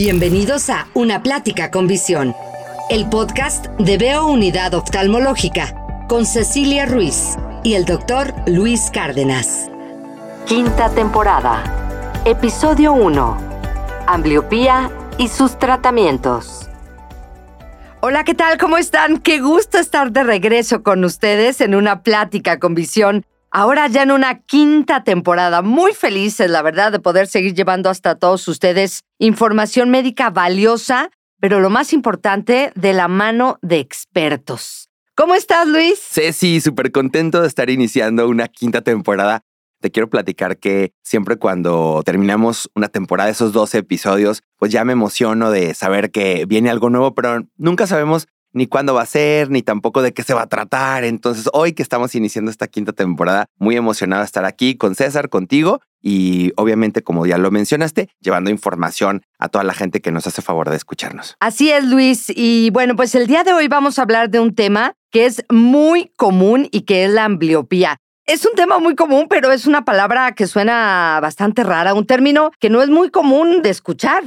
Bienvenidos a Una Plática con Visión, el podcast de Veo Unidad Oftalmológica con Cecilia Ruiz y el doctor Luis Cárdenas. Quinta temporada, episodio 1, Ambliopía y sus tratamientos. Hola, ¿qué tal? ¿Cómo están? Qué gusto estar de regreso con ustedes en una plática con visión Ahora ya en una quinta temporada, muy felices, la verdad, de poder seguir llevando hasta todos ustedes información médica valiosa, pero lo más importante, de la mano de expertos. ¿Cómo estás, Luis? Sí, súper contento de estar iniciando una quinta temporada. Te quiero platicar que siempre cuando terminamos una temporada de esos 12 episodios, pues ya me emociono de saber que viene algo nuevo, pero nunca sabemos ni cuándo va a ser, ni tampoco de qué se va a tratar. Entonces, hoy que estamos iniciando esta quinta temporada, muy emocionado de estar aquí con César, contigo y obviamente, como ya lo mencionaste, llevando información a toda la gente que nos hace favor de escucharnos. Así es, Luis. Y bueno, pues el día de hoy vamos a hablar de un tema que es muy común y que es la ambliopía. Es un tema muy común, pero es una palabra que suena bastante rara, un término que no es muy común de escuchar.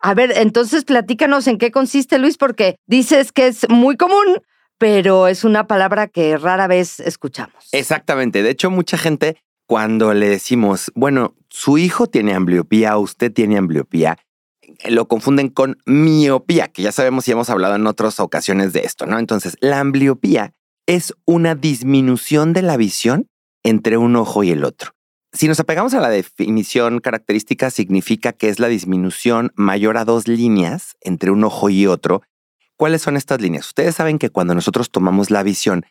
A ver, entonces platícanos en qué consiste, Luis, porque dices que es muy común, pero es una palabra que rara vez escuchamos. Exactamente. De hecho, mucha gente, cuando le decimos, bueno, su hijo tiene ambliopía, usted tiene ambliopía, lo confunden con miopía, que ya sabemos y hemos hablado en otras ocasiones de esto, ¿no? Entonces, la ambliopía es una disminución de la visión entre un ojo y el otro. Si nos apegamos a la definición característica, significa que es la disminución mayor a dos líneas entre un ojo y otro. ¿Cuáles son estas líneas? Ustedes saben que cuando nosotros tomamos la visión,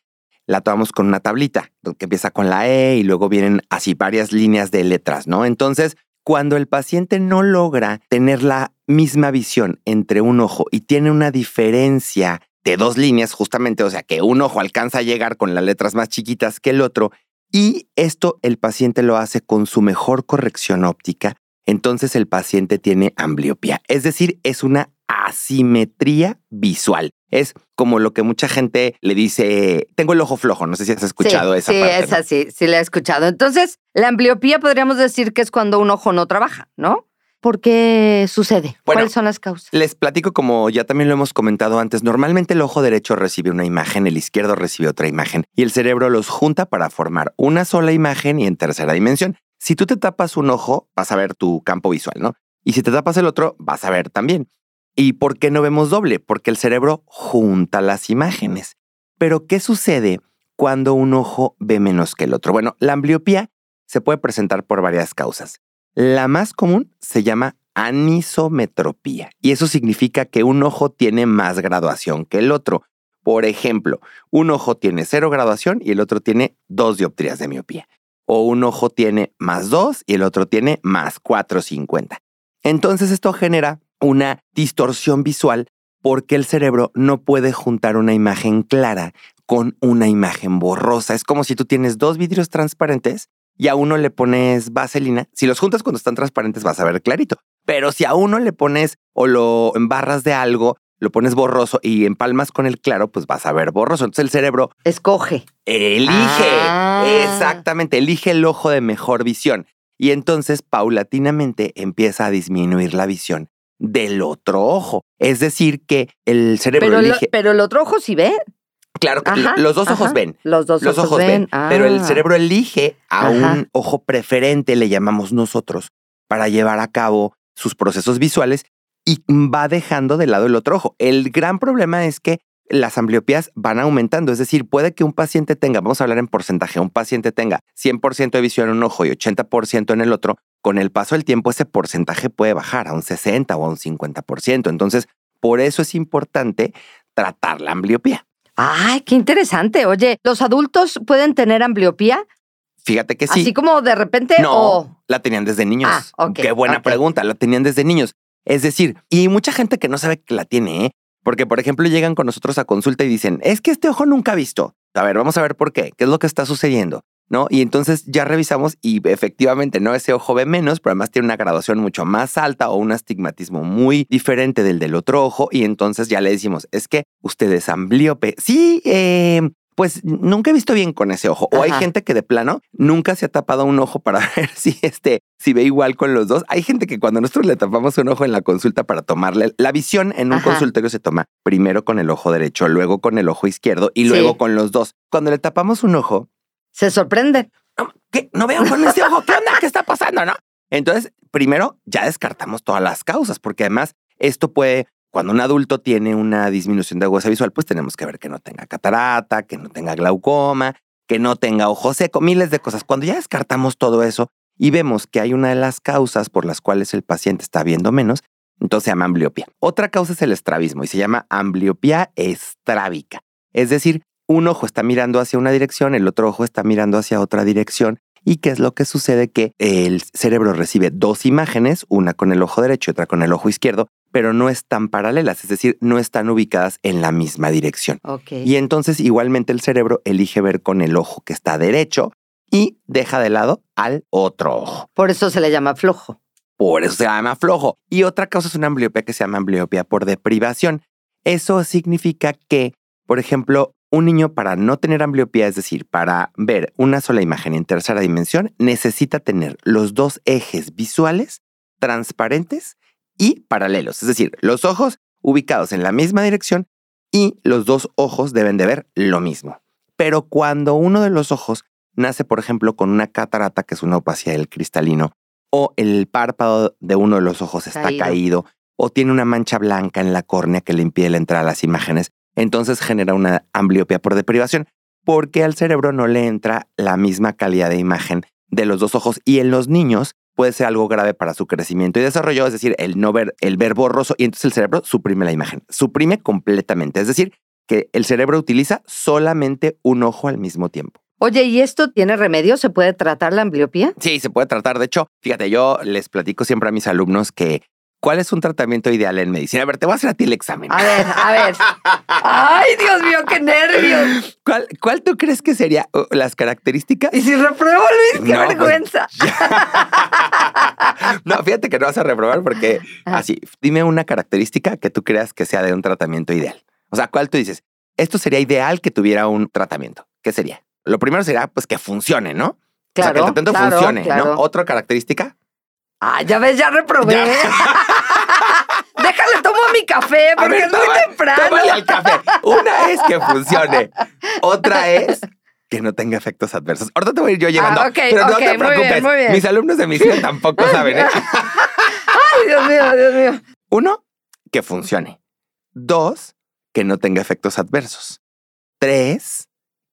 la tomamos con una tablita que empieza con la E y luego vienen así varias líneas de letras, ¿no? Entonces, cuando el paciente no logra tener la misma visión entre un ojo y tiene una diferencia de dos líneas, justamente, o sea, que un ojo alcanza a llegar con las letras más chiquitas que el otro, y esto el paciente lo hace con su mejor corrección óptica, entonces el paciente tiene ambliopía, es decir, es una asimetría visual. Es como lo que mucha gente le dice, tengo el ojo flojo, no sé si has escuchado esa sí, parte. Sí, esa sí, sí la he escuchado. Entonces, la ambliopía podríamos decir que es cuando un ojo no trabaja, ¿no? ¿Por qué sucede? ¿Cuáles son las causas? Les platico como ya también lo hemos comentado antes. Normalmente el ojo derecho recibe una imagen, el izquierdo recibe otra imagen y el cerebro los junta para formar una sola imagen y en tercera dimensión. Si tú te tapas un ojo, vas a ver tu campo visual, ¿no? Y si te tapas el otro, vas a ver también. ¿Y por qué no vemos doble? Porque el cerebro junta las imágenes. Pero ¿qué sucede cuando un ojo ve menos que el otro? Bueno, la ambliopía se puede presentar por varias causas. La más común se llama anisometropía y eso significa que un ojo tiene más graduación que el otro. Por ejemplo, un ojo tiene cero graduación y el otro tiene dos dioptrías de miopía. O un ojo tiene más dos y el otro tiene más 450. Entonces esto genera una distorsión visual porque el cerebro no puede juntar una imagen clara con una imagen borrosa. Es como si tú tienes dos vidrios transparentes y a uno le pones vaselina, si los juntas cuando están transparentes vas a ver clarito. Pero si a uno le pones o lo embarras de algo, lo pones borroso y empalmas con el claro, pues vas a ver borroso. Entonces el cerebro escoge. Elige. Ah. Exactamente, elige el ojo de mejor visión. Y entonces paulatinamente empieza a disminuir la visión del otro ojo. Es decir, que el cerebro Pero, elige. lo- pero el otro ojo sí ve. Claro, que Ajá, los dos ojos ajá. ven. Los dos Los ojos, ojos ven, ven. pero el Ah. cerebro elige a Ajá. un ojo preferente, le llamamos nosotros, para llevar a cabo sus procesos visuales y va dejando de lado el otro ojo. El gran problema es que las ambliopías van aumentando, es decir, puede que un paciente tenga, vamos a hablar en porcentaje, un paciente tenga 100% de visión en un ojo y 80% en el otro, con el paso del tiempo ese porcentaje puede bajar a un 60 o a un 50%. Entonces, por eso es importante tratar la ambliopía. Ay, qué interesante. Oye, ¿los adultos pueden tener ambliopía? Fíjate que sí. Así como de repente No, o la tenían desde niños. Ah, ok, Qué buena pregunta, la tenían desde niños. Es decir, y mucha gente que no sabe que la tiene, ¿eh? Porque, por ejemplo, llegan con nosotros a consulta y dicen, es que este ojo nunca ha visto. A ver, vamos a ver por qué, qué es lo que está sucediendo, ¿no? Y entonces ya revisamos y efectivamente, ¿no? Ese ojo ve menos, pero además tiene una graduación mucho más alta o un astigmatismo muy diferente del del otro ojo y entonces ya le decimos, es que usted es amblíope. Sí, eh, pues nunca he visto bien con ese ojo. O hay gente que de plano nunca se ha tapado un ojo para ver si este, si ve igual con los dos. Hay gente que cuando nosotros le tapamos un ojo en la consulta para tomarle la visión en un Ajá. consultorio se toma primero con el ojo derecho, luego con el ojo izquierdo y Sí. luego con los dos. Cuando le tapamos un ojo, Se sorprenden. "No, ¿qué? No veo con este ojo. ¿Qué onda? ¿Qué está pasando? No. Entonces, primero ya descartamos todas las causas, porque además esto puede, cuando un adulto tiene una disminución de agudeza visual, pues tenemos que ver que no tenga catarata, que no tenga glaucoma, que no tenga ojo seco, miles de cosas. Cuando ya descartamos todo eso y vemos que hay una de las causas por las cuales el paciente está viendo menos, entonces se llama ambliopía. Otra causa es el estrabismo y se llama ambliopía estrábica. Es decir, un ojo está mirando hacia una dirección, el otro ojo está mirando hacia otra dirección. ¿Y qué es lo que sucede? Que el cerebro recibe dos imágenes, una con el ojo derecho y otra con el ojo izquierdo, pero no están paralelas, es decir, no están ubicadas en la misma dirección. Ok. Y entonces igualmente el cerebro elige ver con el ojo que está derecho y deja de lado al otro ojo. Por eso se le llama flojo. Por eso se llama flojo. Y otra causa es una ambliopía que se llama ambliopía por deprivación. Eso significa que, por ejemplo, un niño para no tener ambliopía, es decir, para ver una sola imagen en tercera dimensión, necesita tener los dos ejes visuales transparentes y paralelos. Es decir, los ojos ubicados en la misma dirección y los dos ojos deben de ver lo mismo. Pero cuando uno de los ojos nace, por ejemplo, con una catarata, que es una opacidad del cristalino, o el párpado de uno de los ojos está Caído. caído. o tiene una mancha blanca en la córnea que le impide la entrada a las imágenes, entonces genera una ambliopía por deprivación porque al cerebro no le entra la misma calidad de imagen de los dos ojos y en los niños puede ser algo grave para su crecimiento y desarrollo, es decir, el no ver, el ver borroso y entonces el cerebro suprime la imagen, suprime completamente, es decir, que el cerebro utiliza solamente un ojo al mismo tiempo. Oye, ¿y esto tiene remedio? ¿Se puede tratar la ambliopía? Sí, se puede tratar. De hecho, fíjate, yo les platico siempre a mis alumnos que cuál es un tratamiento ideal en medicina. A ver, te voy a hacer a ti el examen. A ver, a ver. Ay, Dios mío, qué nervios. ¿Cuál, cuál tú crees que serían las características? Y si repruebo, Luis, qué No, pues, vergüenza. no, fíjate que no vas a reprobar porque Ajá. así, dime una característica que tú creas que sea de un tratamiento ideal. O sea, ¿cuál tú dices? Esto sería ideal que tuviera un tratamiento. ¿Qué sería? Lo primero sería pues que funcione, ¿no? o sea, que el Claro, tratamiento claro, funcione, claro. ¿no? Otra característica. Ah, ya ves, ya reprobé. Ya. Déjale, tomo mi café porque ver, es muy temprano. al café. Una es que funcione. Otra es que no tenga efectos adversos. Ahorita te voy a ir yo llevando. Ah, ok, pero no te muy bien, preocupes. muy bien. Mis alumnos de medicina tampoco saben. ¿eh? Ay, Dios mío, Dios mío. Uno, que funcione. Dos, que no tenga efectos adversos. Tres,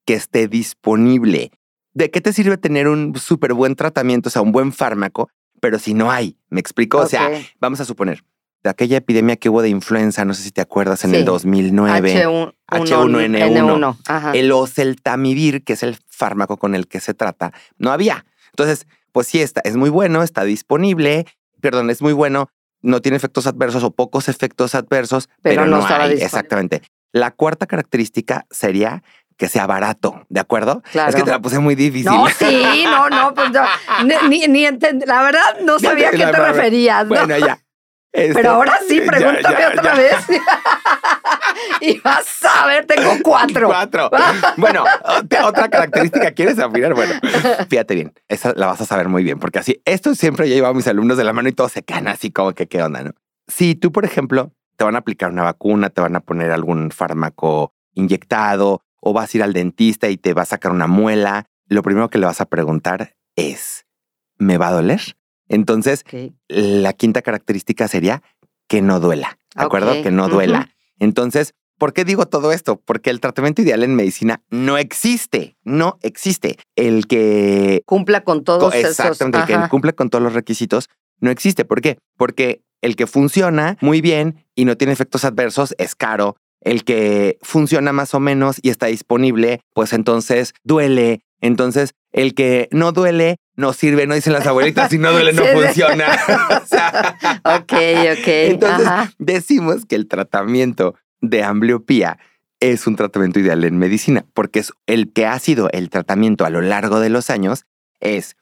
que esté disponible. ¿De qué te sirve tener un súper buen tratamiento, o sea, un buen fármaco, pero si no hay? ¿Me explico? O sea, vamos a suponer, de aquella epidemia que hubo de influenza, no sé si te acuerdas, en Sí. el 2009. H1, H1N1. Ajá. El oseltamivir, que es el fármaco con el que se trata, no había. Entonces, pues sí, está, es muy bueno, está disponible, perdón, es muy bueno, no tiene efectos adversos o pocos efectos adversos, Pero pero, no no, estaba hay. disponible. Exactamente. La cuarta característica sería que sea barato, ¿de acuerdo? Claro. Es que te la puse muy difícil. No, sí, no, no, pues no, ni, ni, ni entend- la verdad no sabía a qué te referías, ¿no? Bueno, ya. Este, Pero ahora sí, pregúntame ya, otra ya. vez. y vas a ver, tengo cuatro. Cuatro. Bueno, ot- otra característica, ¿quieres afinar? Bueno, fíjate bien, esa la vas a saber muy bien, porque así, esto siempre yo llevo a mis alumnos de la mano y todos se quedan así como que qué onda, ¿no? Si tú, por ejemplo, te van a aplicar una vacuna, te van a poner algún fármaco inyectado o vas a ir al dentista y te va a sacar una muela, lo primero que le vas a preguntar es, ¿me va a doler? Entonces, la quinta característica sería que no duela, ¿de acuerdo? Que no duela. Entonces, ¿por qué digo todo esto? Porque el tratamiento ideal en medicina no existe, no existe. El que Cumpla con co- todos esos. exactamente, el que ajá. cumple con todos los requisitos no existe. ¿Por qué? Porque el que funciona muy bien y no tiene efectos adversos es caro. El que funciona más o menos y está disponible, pues entonces duele. Entonces, el que no duele no sirve, no dicen las abuelitas, si no duele no funciona. O sea, Ok, ok. entonces ajá. decimos que el tratamiento de ambliopía es un tratamiento ideal en medicina, porque es el que ha sido el tratamiento a lo largo de los años, es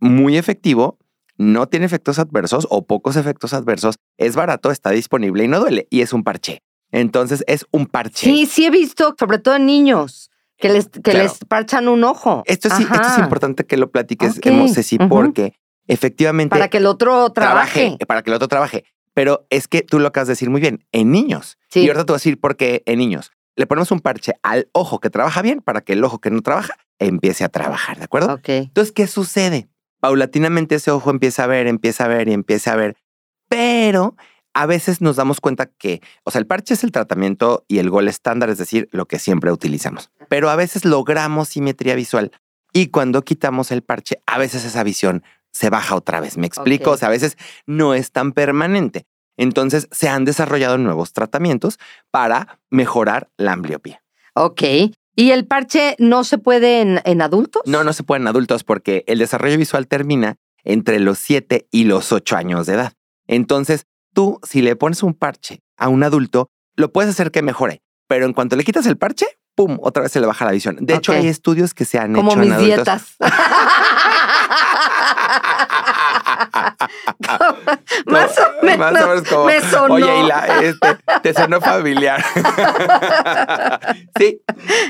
muy efectivo, no tiene efectos adversos o pocos efectos adversos, es barato, está disponible y no duele, y es un parche. Entonces es un parche. Sí, sí he visto, sobre todo en niños, Que les, que Claro. les parchan un ojo. Esto sí, esto es importante que lo platiques, Ok. eh, Ceci, Ujú. porque efectivamente Para que el otro trabaje. para que el otro trabaje. Pero es que tú lo acabas de decir muy bien, en niños. Sí. Y ahorita te voy a decir por qué en niños. Le ponemos un parche al ojo que trabaja bien para que el ojo que no trabaja empiece a trabajar, ¿de acuerdo? Ok. Entonces, ¿qué sucede? Paulatinamente ese ojo empieza a ver, empieza a ver y empieza a ver. Pero a veces nos damos cuenta que, o sea, el parche es el tratamiento y el gol estándar, es decir, lo que siempre utilizamos. Pero a veces logramos simetría visual y cuando quitamos el parche, a veces esa visión se baja otra vez. ¿Me explico? O sea, a veces no es tan permanente. Entonces se han desarrollado nuevos tratamientos para mejorar la ambliopía. Ok. ¿Y el parche no se puede en, en adultos? No, no se puede en adultos porque el desarrollo visual termina entre los 7 y los 8 años de edad. Entonces, tú, si le pones un parche a un adulto, lo puedes hacer que mejore, pero en cuanto le quitas el parche, ¡pum! Otra vez se le baja la visión. De hecho, hay estudios que se han Como hecho mis en adultos. dietas. más o menos. Más o menos como, me sonó. Oye, y la, este, te sonó familiar. sí,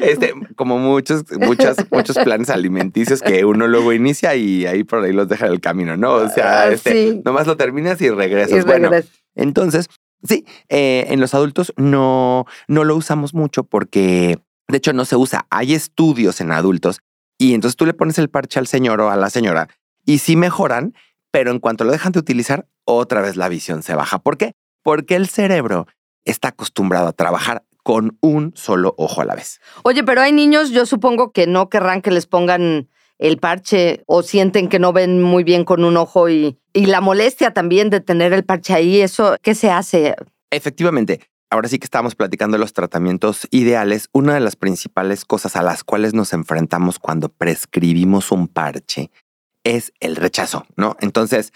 este, como muchos, muchas, muchos planes alimenticios que uno luego inicia y ahí por ahí los deja en el camino, ¿no? O sea, Ah, este, sí. nomás lo terminas y regresas. Y bueno, entonces, sí, eh, en los adultos no, no lo usamos mucho porque, de hecho, no se usa. Hay estudios en adultos y entonces tú le pones el parche al señor o a la señora y sí mejoran, pero en cuanto lo dejan de utilizar, otra vez la visión se baja. ¿Por qué? Porque el cerebro está acostumbrado a trabajar con un solo ojo a la vez. Oye, pero hay niños, yo supongo que no querrán que les pongan el parche o sienten que no ven muy bien con un ojo y, y la molestia también de tener el parche ahí, eso, ¿qué se hace? Efectivamente, ahora sí que estamos platicando de los tratamientos ideales. Una de las principales cosas a las cuales nos enfrentamos cuando prescribimos un parche es el rechazo, ¿no? Entonces,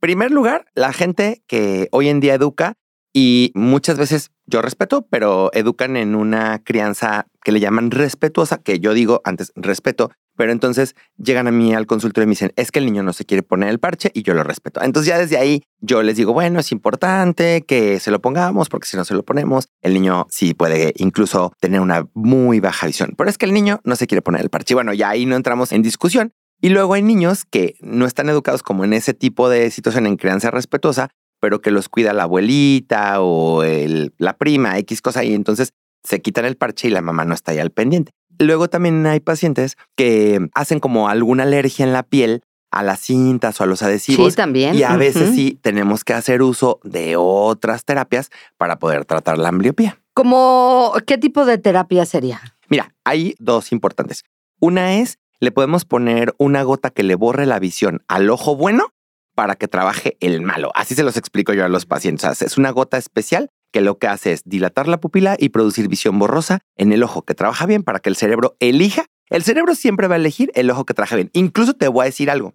primer lugar, la gente que hoy en día educa y muchas veces yo respeto, pero educan en una crianza que le llaman respetuosa, que yo digo antes respeto, pero entonces llegan a mí al consultorio y me dicen, es que el niño no se quiere poner el parche y yo lo respeto. Entonces ya desde ahí yo les digo, bueno, es importante que se lo pongamos porque si no se lo ponemos, el niño sí puede incluso tener una muy baja visión. Pero es que el niño no se quiere poner el parche. Y bueno, ya ahí no entramos en discusión. Y luego hay niños que no están educados como en ese tipo de situación en crianza respetuosa, pero que los cuida la abuelita o el- la prima, X cosa, y entonces se quitan el parche y la mamá no está ahí al pendiente. Luego también hay pacientes que hacen como alguna alergia en la piel a las cintas o a los adhesivos. Sí, también. Y a veces sí tenemos que hacer uso de otras terapias para poder tratar la ambliopía. ¿Cómo, ¿Qué tipo de terapia sería? Mira, hay dos importantes. Una es, le podemos poner una gota que le borre la visión al ojo bueno para que trabaje el malo. Así se los explico yo a los pacientes. Es una gota especial que lo que hace es dilatar la pupila y producir visión borrosa en el ojo que trabaja bien para que el cerebro elija. El cerebro siempre va a elegir el ojo que trabaja bien. Incluso te voy a decir algo.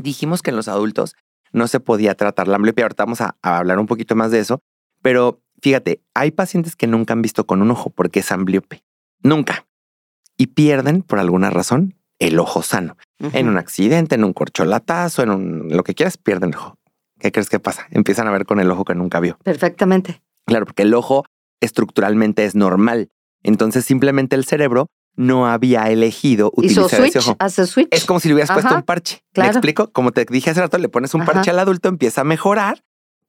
Dijimos que en los adultos no se podía tratar la ambliopía. Ahorita vamos a hablar un poquito más de eso. Pero fíjate, hay pacientes que nunca han visto con un ojo porque es ambliope. Nunca. Y pierden, por alguna razón, el ojo sano. En un accidente, en un corcholatazo, en un, lo que quieras, pierden el ojo. ¿Qué crees que pasa? Empiezan a ver con el ojo que nunca vio. Perfectamente. Claro, porque el ojo estructuralmente es normal. Entonces simplemente el cerebro no había elegido utilizar ese ojo. hace switch. Es como si le hubieras puesto un parche. claro. ¿Me explico? Como te dije hace rato, le pones un Ajá. parche al adulto, empieza a mejorar,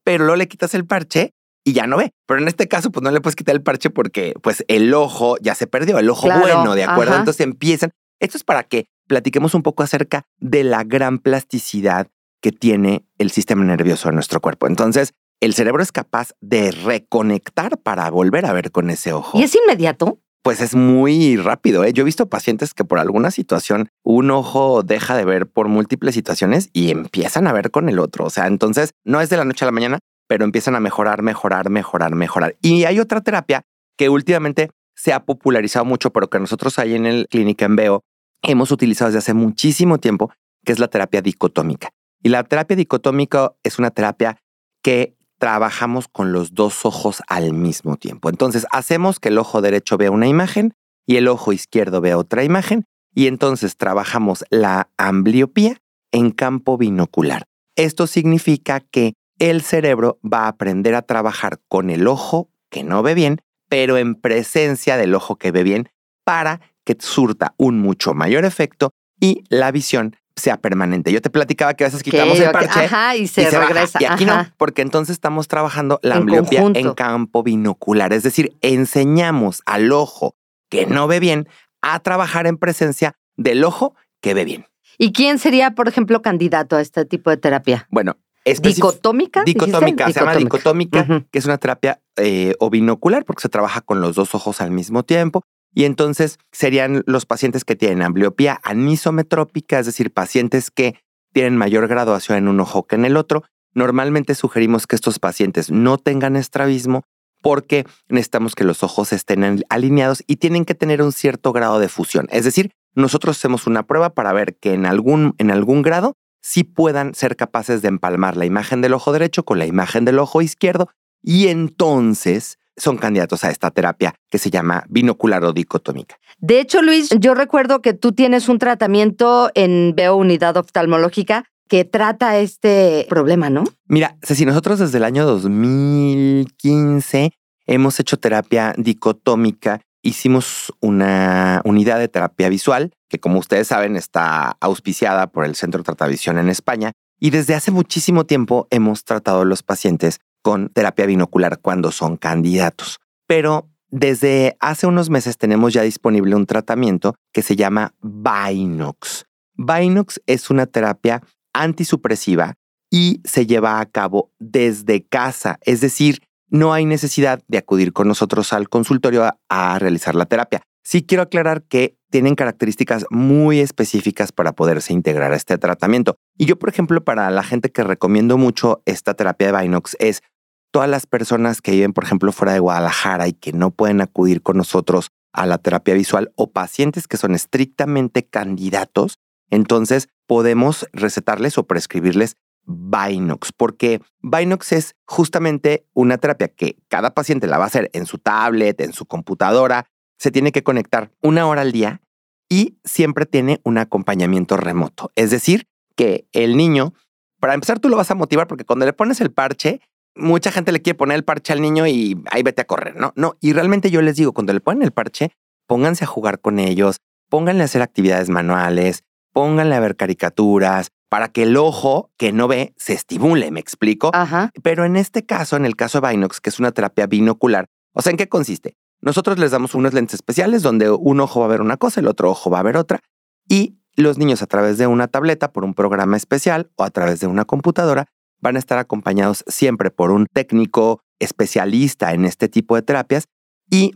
pero luego le quitas el parche y ya no ve. Pero en este caso, pues no le puedes quitar el parche porque pues el ojo ya se perdió, el ojo Claro, bueno, ¿de acuerdo? ajá. Entonces empiezan. Esto es para que platiquemos un poco acerca de la gran plasticidad que tiene el sistema nervioso en nuestro cuerpo. Entonces, el cerebro es capaz de reconectar para volver a ver con ese ojo. ¿Y es inmediato? Pues es muy rápido. ¿eh? Yo he visto pacientes que por alguna situación un ojo deja de ver por múltiples situaciones y empiezan a ver con el otro. O sea, entonces no es de la noche a la mañana, pero empiezan a mejorar, mejorar, mejorar, mejorar. Y hay otra terapia que últimamente se ha popularizado mucho, pero que nosotros ahí en el clínica en Veo hemos utilizado desde hace muchísimo tiempo, que es la terapia dicotómica. Y la terapia dicotómica es una terapia que trabajamos con los dos ojos al mismo tiempo. Entonces hacemos que el ojo derecho vea una imagen y el ojo izquierdo vea otra imagen y entonces trabajamos la ambliopía en campo binocular. Esto significa que el cerebro va a aprender a trabajar con el ojo que no ve bien, pero en presencia del ojo que ve bien para que surta un mucho mayor efecto y la visión sea permanente. Yo te platicaba que a veces quitamos el parche ajá, y se, regresa. Y aquí no, porque entonces estamos trabajando la ambliopía en campo binocular. Es decir, enseñamos al ojo que no ve bien a trabajar en presencia del ojo que ve bien. ¿Y quién sería, por ejemplo, candidato a este tipo de terapia? Bueno, ¿Dicotómica? Dicotómica, se llama dicotómica, que es una terapia eh, o binocular porque se trabaja con los dos ojos al mismo tiempo. Y entonces serían los pacientes que tienen ambliopía anisometrópica, es decir, pacientes que tienen mayor graduación en un ojo que en el otro. Normalmente sugerimos que estos pacientes no tengan estrabismo porque necesitamos que los ojos estén alineados y tienen que tener un cierto grado de fusión. Es decir, nosotros hacemos una prueba para ver que en algún, en algún grado sí puedan ser capaces de empalmar la imagen del ojo derecho con la imagen del ojo izquierdo y entonces son candidatos a esta terapia que se llama binocular o dicotómica. De hecho, Luis, yo recuerdo que tú tienes un tratamiento en Veo Unidad Oftalmológica que trata este problema, ¿no? Mira, si nosotros desde el año 2015 hemos hecho terapia dicotómica. Hicimos una unidad de terapia visual que, como ustedes saben, está auspiciada por el Centro Tratavisión en España. Y desde hace muchísimo tiempo hemos tratado a los pacientes con terapia binocular cuando son candidatos. Pero desde hace unos meses tenemos ya disponible un tratamiento que se llama Binox. Binox es una terapia antisupresiva y se lleva a cabo desde casa, es decir, no hay necesidad de acudir con nosotros al consultorio a, a, realizar la terapia. Sí quiero aclarar que tienen características muy específicas para poderse integrar a este tratamiento. Y yo, por ejemplo, para la gente que recomiendo mucho esta terapia de Binox es todas las personas que viven, por ejemplo, fuera de Guadalajara y que no pueden acudir con nosotros a la terapia visual o pacientes que son estrictamente candidatos, entonces podemos recetarles o prescribirles Binox, porque Binox es justamente una terapia que cada paciente la va a hacer en su tablet, en su computadora, se tiene que conectar una hora al día y siempre tiene un acompañamiento remoto. Es decir, que el niño, para empezar, tú lo vas a motivar porque cuando le pones el parche, mucha gente le quiere poner el parche al niño y ahí vete a correr, ¿no? No, y realmente yo les digo, cuando le ponen el parche, pónganse a jugar con ellos, pónganle a hacer actividades manuales, pónganle a ver caricaturas, para que el ojo que no ve se estimule, me explico. Ajá. Pero en este caso, en el caso de Binox, que es una terapia binocular, o sea, ¿en qué consiste? Nosotros les damos unos lentes especiales donde un ojo va a ver una cosa, el otro ojo va a ver otra, y los niños a través de una tableta, por un programa especial o a través de una computadora, van a estar acompañados siempre por un técnico especialista en este tipo de terapias y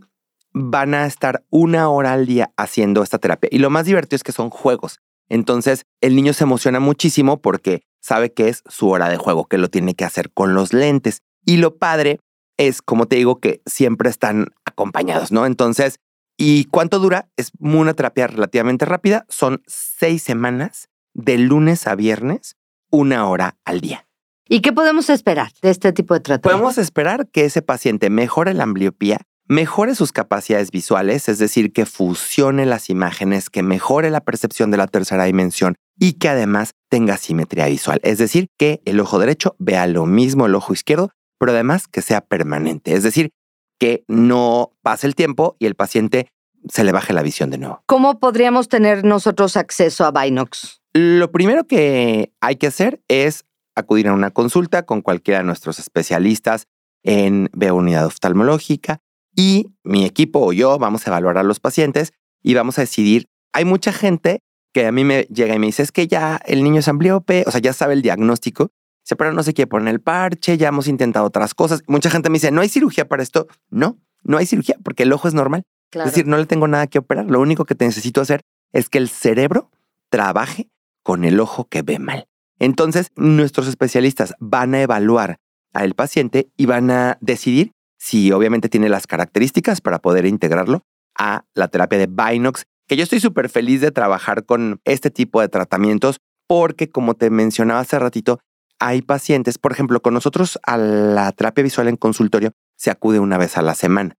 van a estar una hora al día haciendo esta terapia. Y lo más divertido es que son juegos. Entonces el niño se emociona muchísimo porque sabe que es su hora de juego, que lo tiene que hacer con los lentes. Y lo padre es, como te digo, que siempre están acompañados, ¿no? Entonces, ¿y cuánto dura? Es una terapia relativamente rápida. Son seis semanas de lunes a viernes, una hora al día. ¿Y qué podemos esperar de este tipo de tratamiento? Podemos esperar que ese paciente mejore la ambliopía, mejore sus capacidades visuales, es decir, que fusione las imágenes, que mejore la percepción de la tercera dimensión y que además tenga simetría visual, es decir, que el ojo derecho vea lo mismo el ojo izquierdo, pero además que sea permanente, es decir, que no pase el tiempo y el paciente se le baje la visión de nuevo. ¿Cómo podríamos tener nosotros acceso a Binox? Lo primero que hay que hacer es acudir a una consulta con cualquiera de nuestros especialistas en unidad oftalmológica y mi equipo o yo vamos a evaluar a los pacientes y vamos a decidir. Hay mucha gente que a mí me llega y me dice, es que ya el niño es ambliope, o sea, ya sabe el diagnóstico, pero no se quiere poner el parche, ya hemos intentado otras cosas. Mucha gente me dice, ¿no hay cirugía para esto? No, no hay cirugía porque el ojo es normal. Es decir, no le tengo nada que operar. Lo único que necesito hacer es que el cerebro trabaje con el ojo que ve mal. Entonces, nuestros especialistas van a evaluar al paciente y van a decidir si obviamente tiene las características para poder integrarlo a la terapia de Binox, que yo estoy súper feliz de trabajar con este tipo de tratamientos porque, como te mencionaba hace ratito, hay pacientes, por ejemplo, con nosotros a la terapia visual en consultorio se acude una vez a la semana,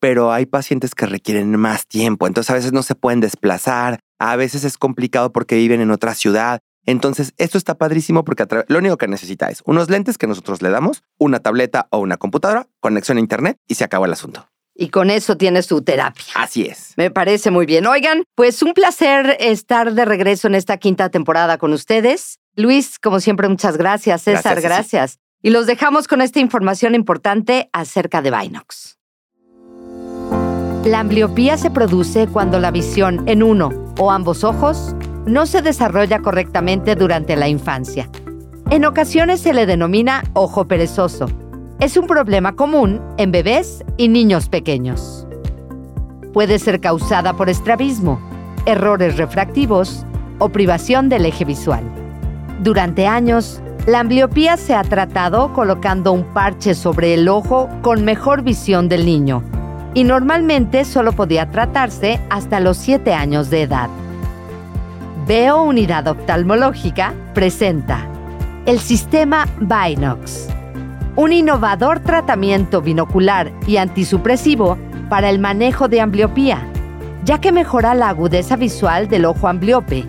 pero hay pacientes que requieren más tiempo, entonces a veces no se pueden desplazar, a veces es complicado porque viven en otra ciudad, entonces, esto está padrísimo porque lo único que necesita es unos lentes que nosotros le damos, una tableta o una computadora, conexión a internet y se acabó el asunto. Y con eso tiene su terapia. Así es. Me parece muy bien. Oigan, pues un placer estar de regreso en esta quinta temporada con ustedes. Luis, como siempre, muchas gracias. César, gracias. gracias. Y los dejamos con esta información importante acerca de Binox. La ambliopía se produce cuando la visión en uno o ambos ojos no se desarrolla correctamente durante la infancia. En ocasiones se le denomina ojo perezoso. Es un problema común en bebés y niños pequeños. Puede ser causada por estrabismo, errores refractivos o privación del eje visual. Durante años, la ambliopía se ha tratado colocando un parche sobre el ojo con mejor visión del niño y normalmente solo podía tratarse hasta los 7 años de edad. Veo Unidad Oftalmológica presenta el sistema Binox, un innovador tratamiento binocular y antisupresivo para el manejo de ambliopía, ya que mejora la agudeza visual del ojo ambliope,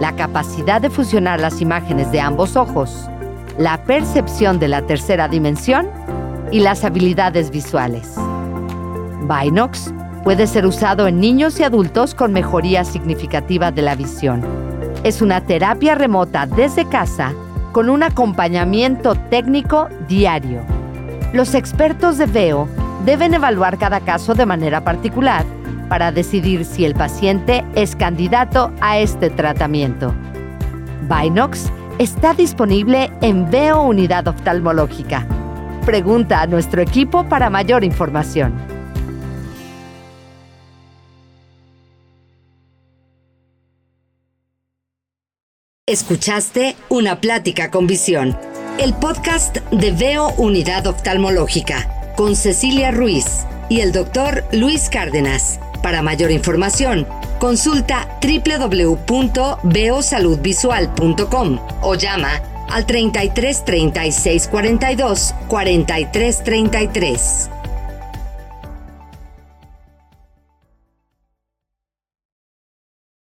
la capacidad de fusionar las imágenes de ambos ojos, la percepción de la tercera dimensión y las habilidades visuales. Binox puede ser usado en niños y adultos con mejoría significativa de la visión. Es una terapia remota desde casa con un acompañamiento técnico diario. Los expertos de VEO deben evaluar cada caso de manera particular para decidir si el paciente es candidato a este tratamiento. Binox está disponible en VEO Unidad Oftalmológica. Pregunta a nuestro equipo para mayor información. Escuchaste Una Plática con Visión, el podcast de Veo Unidad Oftalmológica, con Cecilia Ruiz y el doctor Luis Cárdenas. Para mayor información, consulta www.veosaludvisual.com o llama al 33 36 42 43 33.